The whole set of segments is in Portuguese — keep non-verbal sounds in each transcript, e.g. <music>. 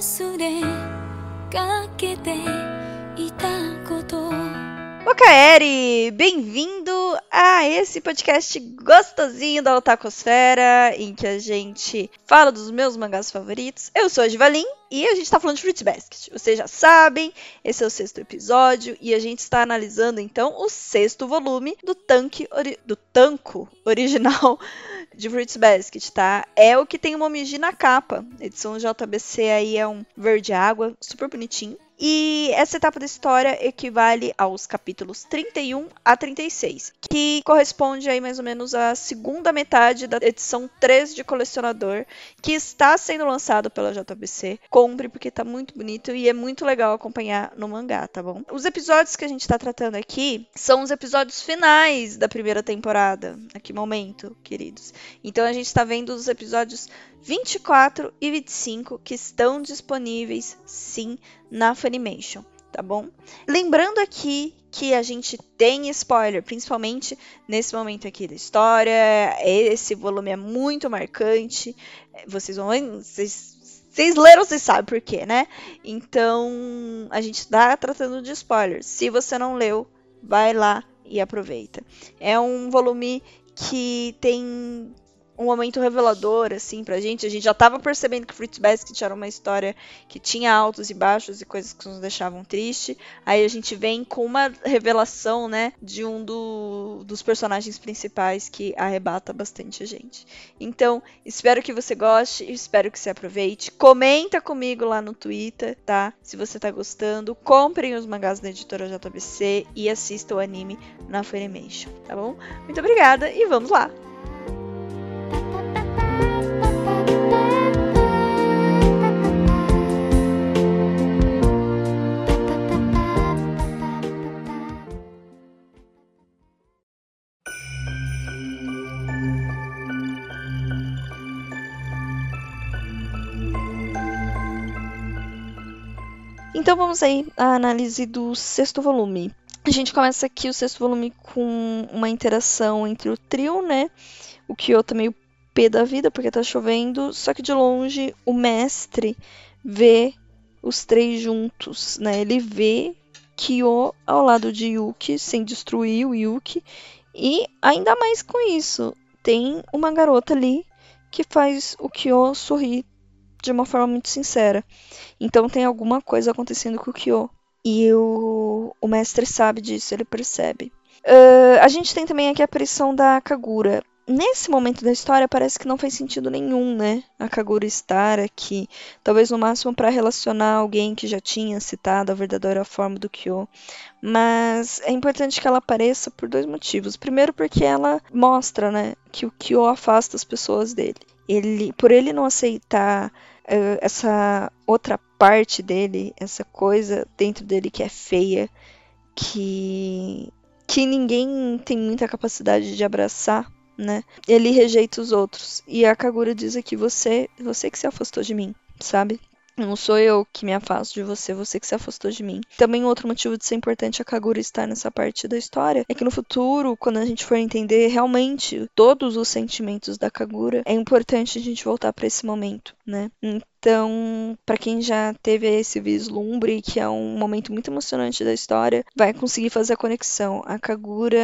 忘れかけていたことÔ Kaeri, bem-vindo a esse podcast gostosinho da Otakosfera, em que a gente fala dos meus mangás favoritos. Eu sou a Givalin e a gente tá falando de Fruit Basket. Vocês já sabem, esse é o sexto episódio e a gente está analisando então o sexto volume do tanque do tanco original de Fruits Basket, tá? É o que tem o Momiji na capa. edição JBC aí é um verde água, super bonitinho. E essa etapa da história equivale aos capítulos 31 a 36, que corresponde aí mais ou menos à segunda metade da edição 3 de colecionador, que está sendo lançado pela JBC. Compre porque tá muito bonito e é muito legal acompanhar no mangá, tá bom? Os episódios que a gente tá tratando aqui são os episódios finais da primeira temporada, aqui momento, queridos. Então a gente tá vendo os episódios 24 e 25 que estão disponíveis sim na Funimation, tá bom? Lembrando aqui que a gente tem spoiler, principalmente nesse momento aqui da história. Esse volume é muito marcante. Vocês vão vocês vocês leram, vocês sabem por quê, né? Então, a gente está tratando de spoilers. Se você não leu, vai lá e aproveita. É um volume que tem um momento revelador, assim, pra gente. A gente já tava percebendo que Fruits Basket era uma história que tinha altos e baixos e coisas que nos deixavam triste. Aí a gente vem com uma revelação, né, de um do, dos personagens principais que arrebata bastante a gente. Então, espero que você goste, espero que você aproveite. Comenta comigo lá no Twitter, tá? Se você tá gostando. Comprem os mangás da editora JBC e assista o anime na Funimation, tá bom? Muito obrigada e vamos lá! Então vamos aí à análise do sexto volume. A gente começa aqui o sexto volume com uma interação entre o trio, né? O tá meio pé da vida porque tá chovendo, só que de longe o mestre vê os três juntos, né? Ele vê Kyo ao lado de Yuki, sem destruir o Yuki, e ainda mais com isso, tem uma garota ali que faz o Kyo sorrir de uma forma muito sincera. Então tem alguma coisa acontecendo com o Kyo. E o, o mestre sabe disso, ele percebe. Uh, a gente tem também aqui a aparição da Kagura. Nesse momento da história parece que não faz sentido nenhum, né? A Kagura estar aqui. Talvez no máximo para relacionar alguém que já tinha citado a verdadeira forma do Kyo. Mas é importante que ela apareça por dois motivos. Primeiro porque ela mostra, né, que o Kyo afasta as pessoas dele. Ele, por ele não aceitar uh, essa outra parte dele, essa coisa dentro dele que é feia, que que ninguém tem muita capacidade de abraçar, né? Ele rejeita os outros. E a Kagura diz aqui: você, você que se afastou de mim, sabe? Não sou eu que me afasto de você, você que se afastou de mim. Também outro motivo de ser importante a Kagura estar nessa parte da história é que no futuro, quando a gente for entender realmente todos os sentimentos da Kagura, é importante a gente voltar para esse momento, né? Então, para quem já teve esse vislumbre, que é um momento muito emocionante da história, vai conseguir fazer a conexão. A Kagura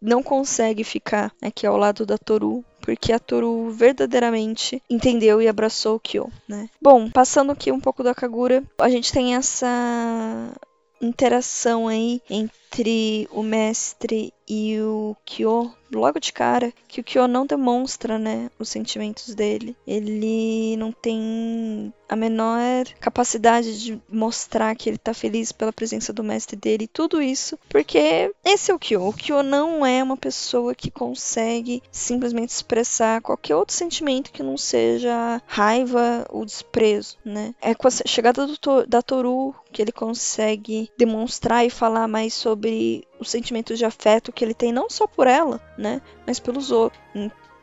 não consegue ficar aqui ao lado da Toru, porque a Toru verdadeiramente entendeu e abraçou o Kyo, né? Bom, passando aqui um pouco da Kagura, a gente tem essa interação aí entre o mestre e o Kyo logo de cara que o Kyo não demonstra, né, os sentimentos dele. Ele não tem a menor capacidade de mostrar que ele tá feliz pela presença do mestre dele, tudo isso, porque esse é o Kyo. O Kyo não é uma pessoa que consegue simplesmente expressar qualquer outro sentimento que não seja raiva ou desprezo, né? É com a chegada do, da Toru que ele consegue demonstrar e falar mais sobre o sentimento de afeto que ele tem não só por ela, né, mas pelos outros.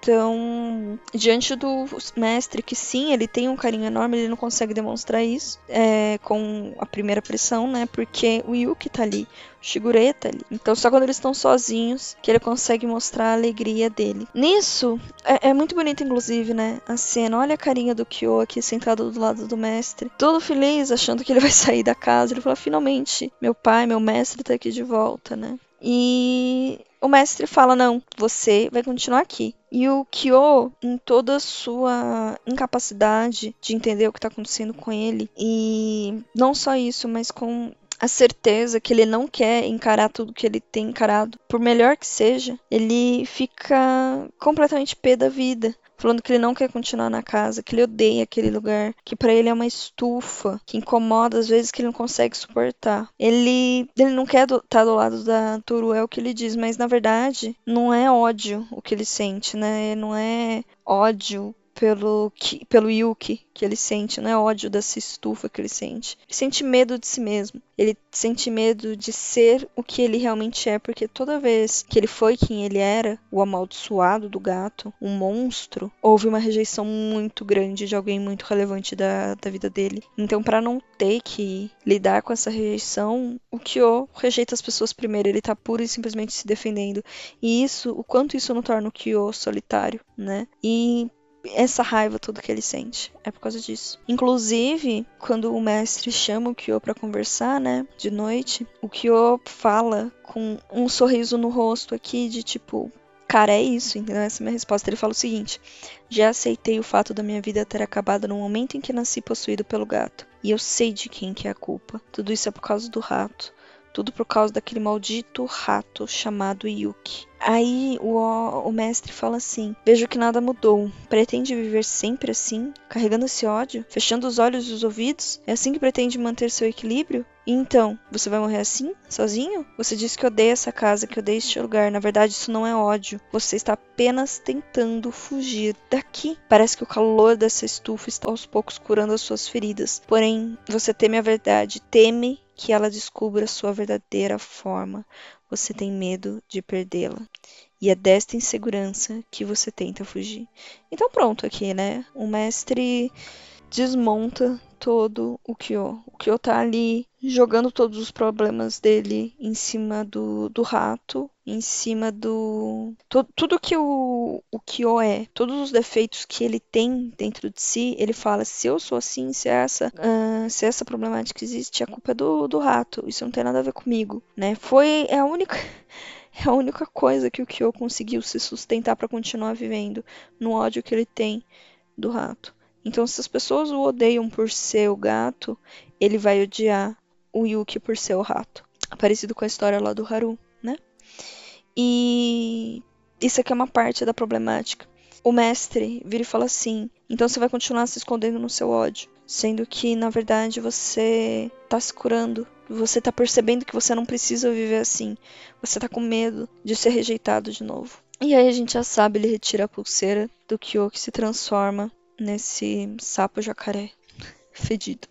Então, diante do mestre, que sim, ele tem um carinho enorme, ele não consegue demonstrar isso é, com a primeira pressão, né? Porque o Yuki tá ali, o Shigure tá ali. Então, só quando eles estão sozinhos que ele consegue mostrar a alegria dele. Nisso, é, é muito bonito, inclusive, né? A cena. Olha a carinha do Kyo aqui sentado do lado do mestre, todo feliz, achando que ele vai <laughs> sair da casa. Ele fala: finalmente, meu pai, meu mestre tá aqui de volta, né? E o mestre fala: não, você vai continuar aqui. E o Kyo, em toda a sua incapacidade de entender o que está acontecendo com ele, e não só isso, mas com a certeza que ele não quer encarar tudo que ele tem encarado, por melhor que seja, ele fica completamente pé da vida falando que ele não quer continuar na casa, que ele odeia aquele lugar, que para ele é uma estufa, que incomoda às vezes que ele não consegue suportar. Ele, ele não quer estar do, tá do lado da Toru, é o que ele diz, mas na verdade não é ódio o que ele sente, né? Não é ódio pelo, pelo Yuki que ele sente, não é ódio dessa estufa que ele sente. Ele sente medo de si mesmo. Ele sente medo de ser o que ele realmente é, porque toda vez que ele foi quem ele era, o amaldiçoado do gato, um monstro, houve uma rejeição muito grande de alguém muito relevante da, da vida dele. Então, para não ter que lidar com essa rejeição, o Kyo rejeita as pessoas primeiro, ele tá puro e simplesmente se defendendo. E isso, o quanto isso não torna o Kyo solitário, né? E essa raiva tudo que ele sente. É por causa disso. Inclusive, quando o mestre chama o Kyo para conversar, né, de noite, o Kyo fala com um sorriso no rosto aqui de tipo, cara, é isso, entendeu? Essa é a minha resposta. Ele fala o seguinte: Já aceitei o fato da minha vida ter acabado no momento em que nasci possuído pelo gato. E eu sei de quem que é a culpa. Tudo isso é por causa do rato. Tudo por causa daquele maldito rato chamado Yuki. Aí o, o mestre fala assim: Vejo que nada mudou. Pretende viver sempre assim, carregando esse ódio, fechando os olhos e os ouvidos? É assim que pretende manter seu equilíbrio? Então, você vai morrer assim, sozinho? Você disse que odeia essa casa, que odeia este lugar. Na verdade, isso não é ódio. Você está apenas tentando fugir daqui. Parece que o calor dessa estufa está aos poucos curando as suas feridas. Porém, você teme a verdade, teme que ela descubra sua verdadeira forma. Você tem medo de perdê-la. E é desta insegurança que você tenta fugir. Então pronto aqui, né? O mestre desmonta todo o Kyo. O Kyo tá ali jogando todos os problemas dele em cima do, do rato, em cima do. To, tudo que o, o Kyo é, todos os defeitos que ele tem dentro de si, ele fala: se eu sou assim, se essa, uh, se essa problemática existe, a culpa é do, do rato. Isso não tem nada a ver comigo, né? Foi é a única. <laughs> É a única coisa que o Kyo conseguiu se sustentar para continuar vivendo no ódio que ele tem do rato. Então, se as pessoas o odeiam por ser o gato, ele vai odiar o Yuki por ser o rato. Parecido com a história lá do Haru, né? E isso aqui é uma parte da problemática. O mestre vira e fala assim: então você vai continuar se escondendo no seu ódio, sendo que na verdade você tá se curando, você tá percebendo que você não precisa viver assim, você tá com medo de ser rejeitado de novo. E aí a gente já sabe, ele retira a pulseira do Kyo que se transforma nesse sapo jacaré <laughs> fedido.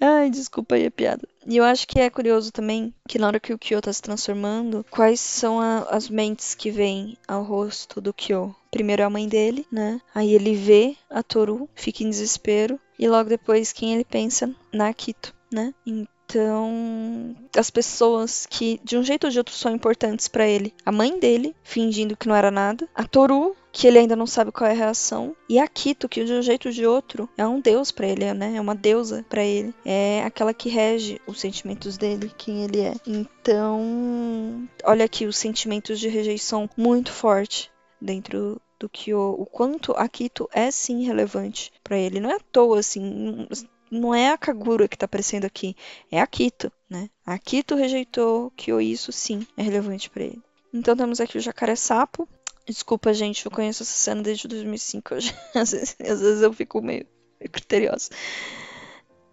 Ai, desculpa aí a piada. E eu acho que é curioso também que na hora que o Kyo tá se transformando, quais são a, as mentes que vêm ao rosto do Kyo? Primeiro é a mãe dele, né? Aí ele vê a Toru, fica em desespero. E logo depois, quem ele pensa? Na Akito, né? Então, as pessoas que de um jeito ou de outro são importantes para ele. A mãe dele, fingindo que não era nada. A Toru, que ele ainda não sabe qual é a reação. E a Kito, que de um jeito ou de outro é um deus para ele, né? É uma deusa para ele. É aquela que rege os sentimentos dele, quem ele é. Então, olha aqui os sentimentos de rejeição muito forte dentro do Kyo, o quanto a Kito é sim relevante para ele. Não é à toa, assim, não é a Kagura que tá aparecendo aqui, é a Kito, né? A Kito rejeitou Kyo, isso sim é relevante para ele. Então temos aqui o jacaré sapo, Desculpa, gente, eu conheço essa cena desde 2005. Já, <laughs> às, vezes, às, vezes, eu fico meio, criteriosa.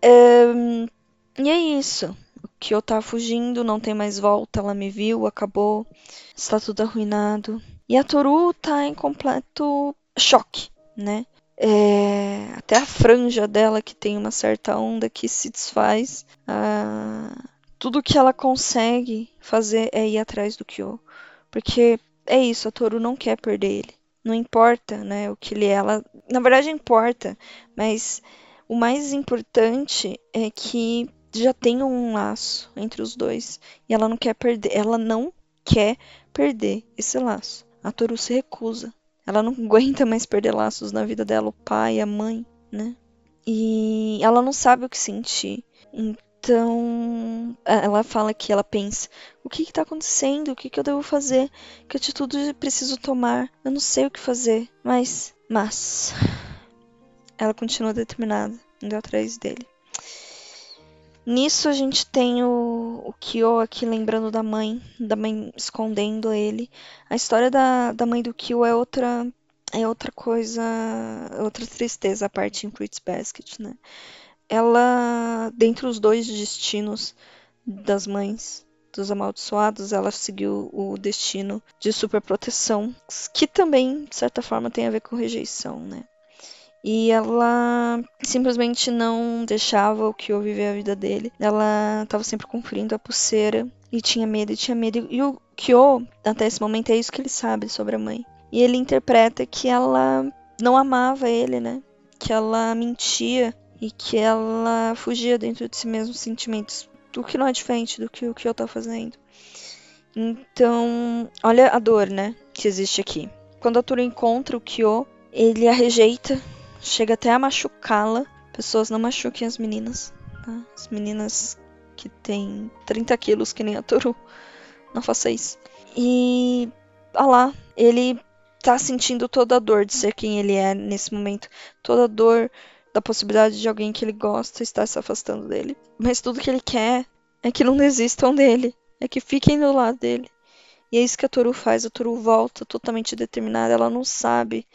É, e é isso. O Kyo tá fugindo, não tem mais volta, ela me viu, acabou. Está tudo arruinado. E a Toru tá em completo choque, né? É, até a franja dela, que tem uma certa onda que se desfaz. Ah, tudo que ela consegue fazer é ir atrás do Kyo. Porque é isso, a Toru não quer perder ele. Não importa, né, o que ele é. Ela, na verdade importa, mas o mais importante é que já tem um laço entre os dois e ela não quer perder, ela não quer perder esse laço. A Toru se recusa. Ela não <laughs> aguenta mais perder laços na vida dela, o pai, a mãe, né? E ela não sabe o que sentir. Então, ela fala que ela pensa: o que está acontecendo? O que, que eu devo fazer? Que atitude preciso tomar? Eu não sei o que fazer. Mas, mas, ela continua determinada, indo atrás dele. Nisso a gente tem o, o Kyo aqui lembrando da mãe, da mãe escondendo ele. A história da, da mãe do Kyo é outra é outra coisa, outra tristeza a parte em Fruits Basket, né? Ela, dentre os dois destinos das mães dos amaldiçoados, ela seguiu o destino de superproteção, que também, de certa forma, tem a ver com rejeição, né? E ela simplesmente não deixava o Kyo viver a vida dele. Ela estava sempre conferindo a pulseira e tinha medo, e tinha medo. E o Kyo, até esse momento, é isso que ele sabe sobre a mãe. E ele interpreta que ela não amava ele, né? Que ela mentia e que ela fugia dentro de si mesma sentimentos. O que não é diferente do que o Kyo tá fazendo. Então, olha a dor, né? Que existe aqui. Quando a Tura encontra o Kyo, ele a rejeita chega até a machucá-la. Pessoas não machuquem as meninas. Tá? As meninas que têm 30 quilos, que nem a Toru. <laughs> Não faça isso. E. Ah lá, ele tá sentindo toda a dor de ser quem ele é nesse momento. Toda a dor da possibilidade de alguém que ele gosta estar se afastando dele. Mas tudo que ele quer é que não desistam dele. É que fiquem do lado dele. E é isso que a Toru faz. A Toru volta totalmente determinada. Ela não sabe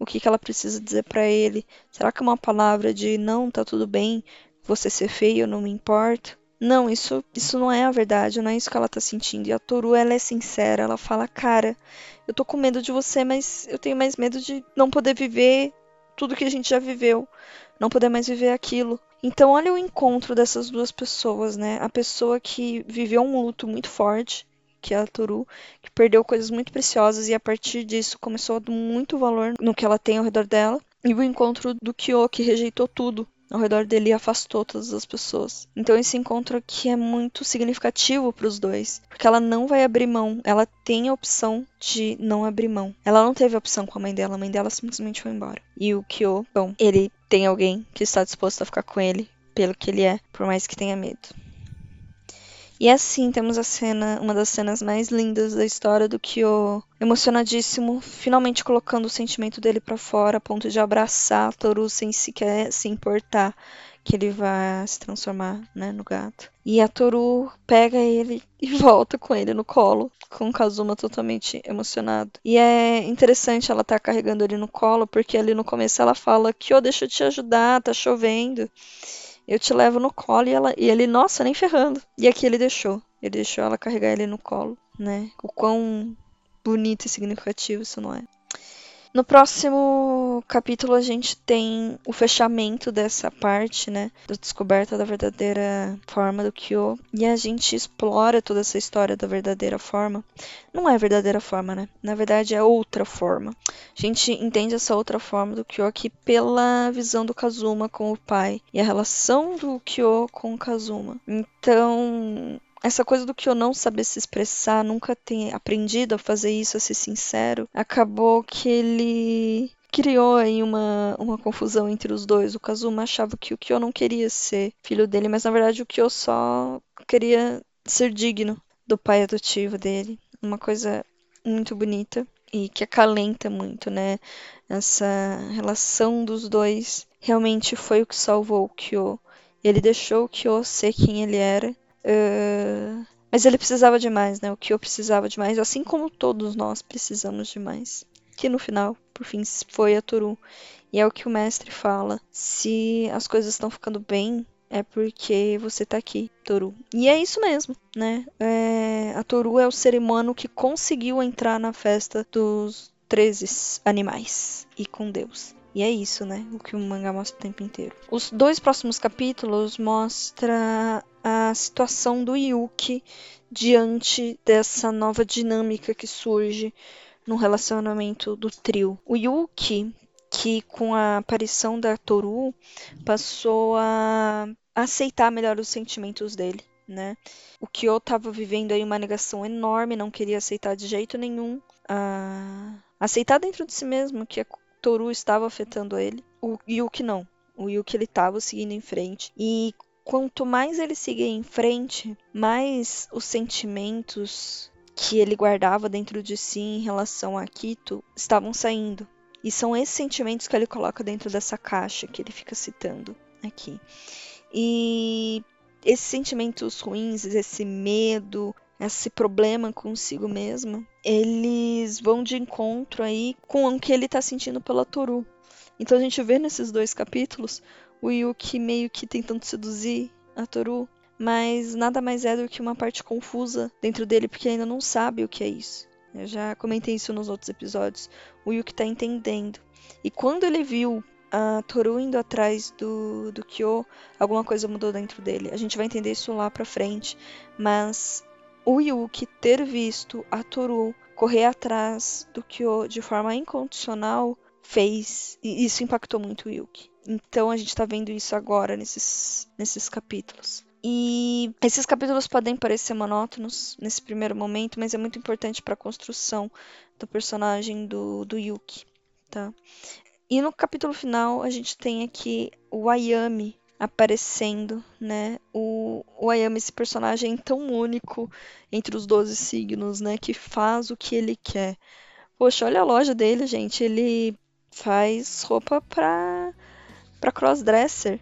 o que, que ela precisa dizer para ele? Será que é uma palavra de não, tá tudo bem, você ser feio, não me importa? Não, isso, isso não é a verdade, não é isso que ela tá sentindo. E a Toru, ela é sincera, ela fala, cara, eu tô com medo de você, mas eu tenho mais medo de não poder viver tudo que a gente já viveu, não poder mais viver aquilo. Então, olha o encontro dessas duas pessoas, né? A pessoa que viveu um luto muito forte, que é a Toru, que perdeu coisas muito preciosas e a partir disso começou a dar muito valor no que ela tem ao redor dela. E o encontro do Kyo, que rejeitou tudo ao redor dele afastou todas as pessoas. Então esse encontro aqui é muito significativo para os dois, porque ela não vai abrir mão, ela tem a opção de não abrir mão. Ela não teve opção com a mãe dela, a mãe dela simplesmente foi embora. E o Kyo, bom, ele tem alguém que está disposto a ficar com ele pelo que ele é, por mais que tenha medo. E assim temos a cena, uma das cenas mais lindas da história do Kyo, emocionadíssimo, finalmente colocando o sentimento dele para fora, a ponto de abraçar Toru sem sequer se importar que ele vai se transformar, né, no gato. E a Toru pega ele e <laughs> volta com ele no colo, com o Kazuma totalmente emocionado. E é interessante ela estar tá carregando ele no colo, porque ali no começo ela fala que, oh, deixa eu te ajudar, tá chovendo eu te levo no colo e, ela, e ele, nossa, nem ferrando. E aqui ele deixou. Ele deixou ela carregar ele no colo, né? O quão bonito e significativo isso não é. No próximo capítulo a gente tem o fechamento dessa parte, né, da descoberta da verdadeira forma do Kyo, e a gente explora toda essa história da verdadeira forma. Não é verdadeira forma, né? Na verdade é outra forma. A gente entende essa outra forma do Kyo aqui pela visão do Kazuma com o pai e a relação do Kyo com o Kazuma. Então, essa coisa do que eu não saber se expressar, nunca ter aprendido a fazer isso, a ser sincero, acabou que ele criou aí uma, uma confusão entre os dois. O Kazuma achava que o Kyo não queria ser filho dele, mas na verdade o Kyo só queria ser digno do pai adotivo dele. Uma coisa muito bonita e que acalenta muito, né? Essa relação dos dois realmente foi o que salvou o Kyo. Ele deixou o Kyo ser quem ele era Uh, mas ele precisava de mais, né? O que eu precisava de mais, assim como todos nós precisamos de mais. Que no final, por fim, foi a Toru. E é o que o mestre fala. Se as coisas estão ficando bem, é porque você tá aqui, Toru. E é isso mesmo, né? É, a Toru é o ser humano que conseguiu entrar na festa dos 13 animais e com Deus. E é isso, né? O que o mangá mostra o tempo inteiro. Os dois próximos capítulos mostra a situação do Yuki diante dessa nova dinâmica que surge no relacionamento do trio. O Yuki, que com a aparição da Toru, passou a aceitar melhor os sentimentos dele, né? O Kyo estava vivendo aí uma negação enorme, não queria aceitar de jeito nenhum, a... aceitar dentro de si mesmo que a Toru estava afetando ele. O Yuki não. O Yuki ele estava seguindo em frente e quanto mais ele seguia em frente, mais os sentimentos que ele guardava dentro de si em relação a Kito estavam saindo. E são esses sentimentos que ele coloca dentro dessa caixa que ele fica citando aqui. E esses sentimentos ruins, esse medo, esse problema consigo mesmo, eles vão de encontro aí com o que ele está sentindo pela Toru. Então a gente vê nesses dois capítulos o Yuki meio que tentando seduzir a Toru, mas nada mais é do que uma parte confusa dentro dele porque ainda não sabe o que é isso. Eu já comentei isso nos outros episódios. O Yuki tá entendendo. E quando ele viu a Toru indo atrás do, do Kyo, alguma coisa mudou dentro dele. A gente vai entender isso lá pra frente. Mas o Yuki ter visto a Toru correr atrás do Kyo de forma incondicional fez. E isso impactou muito o Yuki. Então a gente tá vendo isso agora nesses, nesses capítulos. E esses capítulos podem parecer monótonos nesse primeiro momento, mas é muito importante para a construção do personagem do, do Yuki, tá? E no capítulo final a gente tem aqui o Ayami aparecendo, né? O, o Ayami, esse personagem tão único entre os 12 signos, né? Que faz o que ele quer. Poxa, olha a loja dele, gente. Ele faz roupa pra, pra crossdresser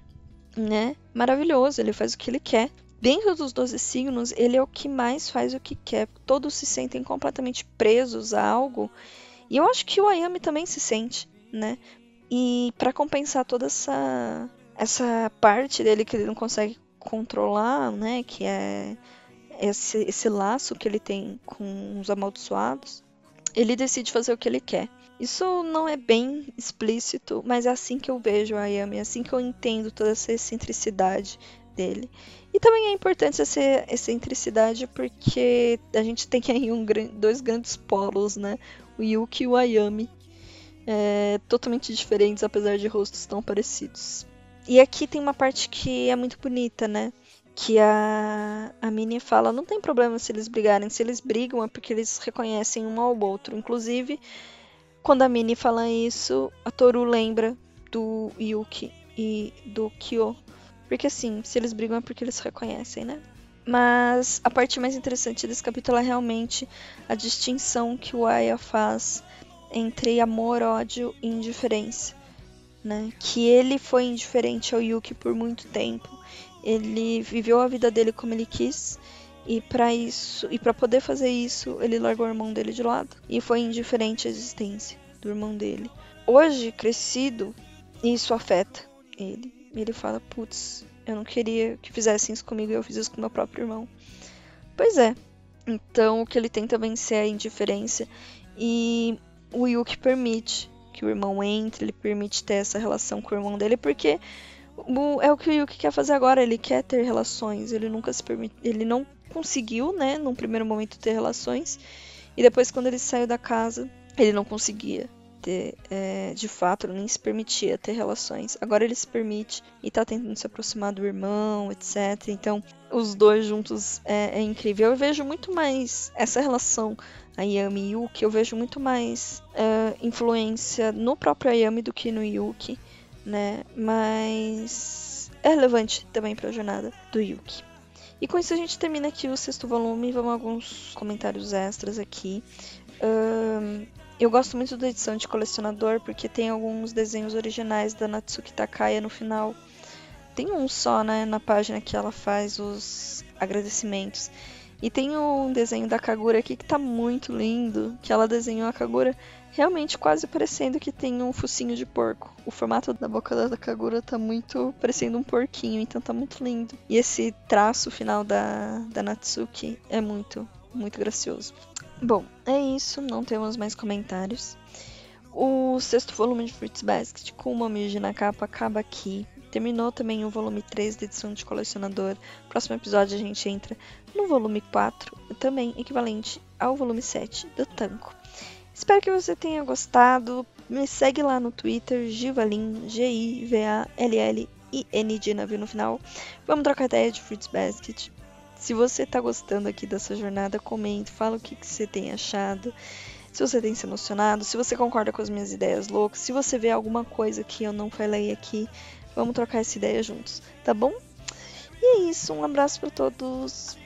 né? Maravilhoso, ele faz o que ele quer. Dentro dos 12 signos, ele é o que mais faz o que quer. Todos se sentem completamente presos a algo. E eu acho que o Ayami também se sente, né? E para compensar toda essa essa parte dele que ele não consegue controlar, né, que é esse, esse laço que ele tem com os amaldiçoados, ele decide fazer o que ele quer. Isso não é bem explícito, mas é assim que eu vejo a Yami, é assim que eu entendo toda essa excentricidade dele. E também é importante essa excentricidade porque a gente tem aí um, dois grandes polos, né? O Yuki e o Ayami. É, totalmente diferentes, apesar de rostos tão parecidos. E aqui tem uma parte que é muito bonita, né? Que a, a Minnie fala: não tem problema se eles brigarem, se eles brigam é porque eles reconhecem um ao outro. Inclusive, quando a Minnie fala isso, a Toru lembra do Yuki e do Kyo. Porque assim, se eles brigam é porque eles reconhecem, né? Mas a parte mais interessante desse capítulo é realmente a distinção que o Aya faz entre amor, ódio e indiferença. Né? Que ele foi indiferente ao Yuki por muito tempo. Ele viveu a vida dele como ele quis e para isso, e para poder fazer isso, ele largou o irmão dele de lado e foi indiferente à existência do irmão dele. Hoje, crescido, isso afeta ele. Ele fala: "Putz, eu não queria que fizessem isso comigo eu fiz isso com meu próprio irmão". Pois é. Então, o que ele tenta vencer é a indiferença e o Yuki permite que o irmão entre, ele permite ter essa relação com o irmão dele porque é o que o Yuki quer fazer agora, ele quer ter relações, ele nunca se permite, ele não conseguiu, né, num primeiro momento ter relações, e depois quando ele saiu da casa, ele não conseguia ter, é, de fato, nem se permitia ter relações. Agora ele se permite e tá tentando se aproximar do irmão, etc. Então, os dois juntos é, é incrível. Eu vejo muito mais essa relação a Yami e Yuki, eu vejo muito mais é, influência no próprio Yami do que no Yuki, né? Mas é relevante também para a jornada do Yuki. E com isso a gente termina aqui o sexto volume. Vamos alguns comentários extras aqui. Um, eu gosto muito da edição de colecionador porque tem alguns desenhos originais da Natsuki Takaya no final. Tem um só, né, na página que ela faz os agradecimentos. E tem um desenho da Kagura aqui que tá muito lindo, que ela desenhou a Kagura realmente quase parecendo que tem um focinho de porco. O formato da boca da Kagura tá muito parecendo um porquinho, então tá muito lindo. E esse traço final da, da Natsuki é muito, muito gracioso. Bom, é isso, não temos mais comentários. O sexto volume de Fruits Basket com o Momiji na capa acaba aqui. Terminou também o volume 3 da edição de colecionador. Próximo episódio a gente entra no volume 4, também equivalente ao volume 7 do Tanco. Espero que você tenha gostado. Me segue lá no Twitter, Givalin, G-I-V-A-L-L-I-N de navio no final. Vamos trocar ideia de Fruits Basket. Se você tá gostando aqui dessa jornada, comente, fala o que, que você tem achado. Se você tem se emocionado, se você concorda com as minhas ideias loucas, se você vê alguma coisa que eu não falei aqui, vamos trocar essa ideia juntos, tá bom? E é isso, um abraço para todos.